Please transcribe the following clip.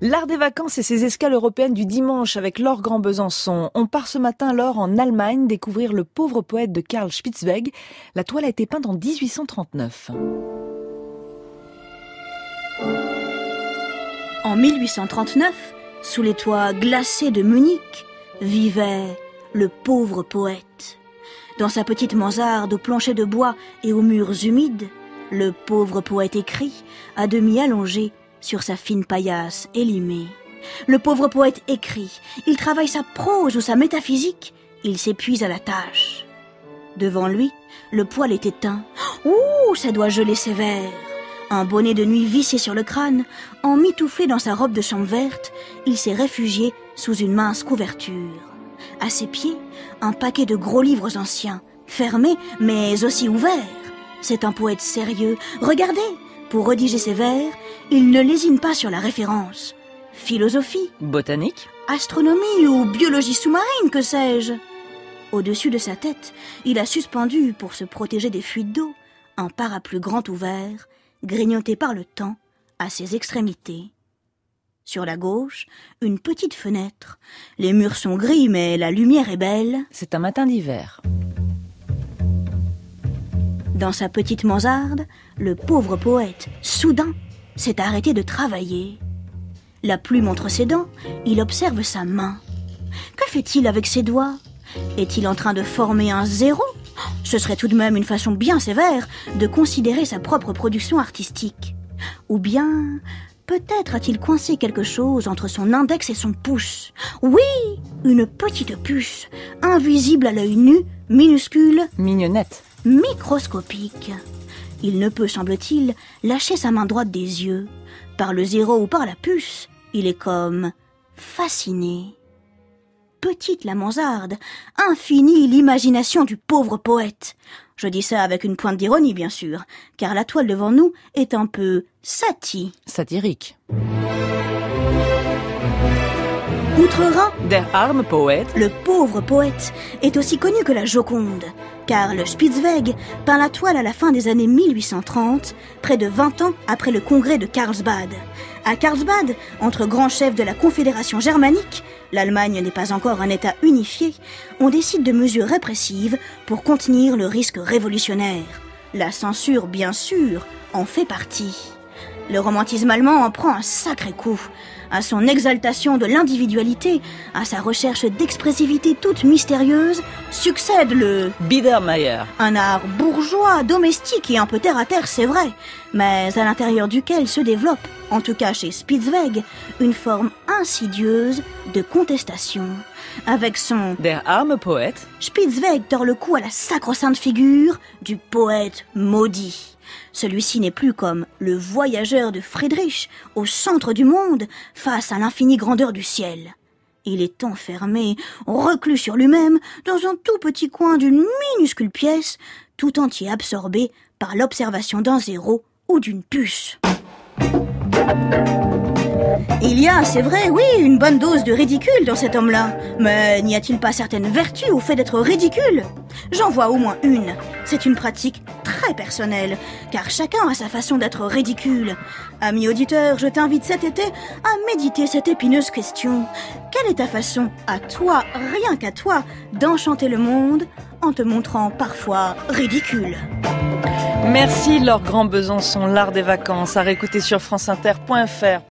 L'art des vacances et ses escales européennes du dimanche avec Laure Grand Besançon. On part ce matin, Laure, en Allemagne, découvrir le pauvre poète de Karl Spitzweg. La toile a été peinte en 1839. En 1839, sous les toits glacés de Munich, vivait le pauvre poète. Dans sa petite mansarde aux planchers de bois et aux murs humides, le pauvre poète écrit, à demi allongé, sur sa fine paillasse élimée. Le pauvre poète écrit, il travaille sa prose ou sa métaphysique, il s'épuise à la tâche. Devant lui, le poêle est éteint. Ouh, ça doit geler sévère. Un bonnet de nuit vissé sur le crâne, emmitouflé dans sa robe de chambre verte, il s'est réfugié sous une mince couverture. À ses pieds, un paquet de gros livres anciens, fermés mais aussi ouverts. C'est un poète sérieux. Regardez, pour rédiger ses vers, il ne lésine pas sur la référence. Philosophie, Botanique astronomie ou biologie sous-marine, que sais-je Au-dessus de sa tête, il a suspendu, pour se protéger des fuites d'eau, un parapluie grand ouvert, grignoté par le temps, à ses extrémités. Sur la gauche, une petite fenêtre. Les murs sont gris, mais la lumière est belle. C'est un matin d'hiver. Dans sa petite mansarde, le pauvre poète, soudain, s'est arrêté de travailler. La plume entre ses dents, il observe sa main. Que fait-il avec ses doigts? Est-il en train de former un zéro? Ce serait tout de même une façon bien sévère de considérer sa propre production artistique. Ou bien, peut-être a-t-il coincé quelque chose entre son index et son pouce? Oui, une petite puce, invisible à l'œil nu, minuscule, Mignonnette. microscopique. Il ne peut, semble-t-il, lâcher sa main droite des yeux. Par le zéro ou par la puce, il est comme fasciné. Petite la mansarde, infinie l'imagination du pauvre poète. Je dis ça avec une pointe d'ironie, bien sûr, car la toile devant nous est un peu satie. Satirique. Outre-Rhin, Der arme Poète. Le pauvre poète est aussi connu que la Joconde, car le Spitzweg peint la toile à la fin des années 1830, près de 20 ans après le congrès de Karlsbad. À Karlsbad, entre grands chefs de la Confédération germanique, l'Allemagne n'est pas encore un État unifié, on décide de mesures répressives pour contenir le risque révolutionnaire. La censure, bien sûr, en fait partie. Le romantisme allemand en prend un sacré coup. À son exaltation de l'individualité, à sa recherche d'expressivité toute mystérieuse, succède le Biedermeier. un art bourgeois, domestique et un peu terre à terre, c'est vrai, mais à l'intérieur duquel se développe, en tout cas chez Spitzweg, une forme insidieuse de contestation. Avec son Der arme Poète. Spitzweg tord le cou à la sacro-sainte figure du poète maudit. Celui-ci n'est plus comme le voyageur de Friedrich au centre du monde face à l'infinie grandeur du ciel. Il est enfermé, reclus sur lui-même, dans un tout petit coin d'une minuscule pièce, tout entier absorbé par l'observation d'un zéro ou d'une puce. Il y a, c'est vrai, oui, une bonne dose de ridicule dans cet homme-là. Mais n'y a-t-il pas certaines vertus au fait d'être ridicule? J'en vois au moins une. C'est une pratique très personnelle, car chacun a sa façon d'être ridicule. Ami auditeur, je t'invite cet été à méditer cette épineuse question. Quelle est ta façon, à toi, rien qu'à toi, d'enchanter le monde en te montrant parfois ridicule? Merci Laure Grand Besançon, l'art des vacances, à réécouter sur franceinter.fr.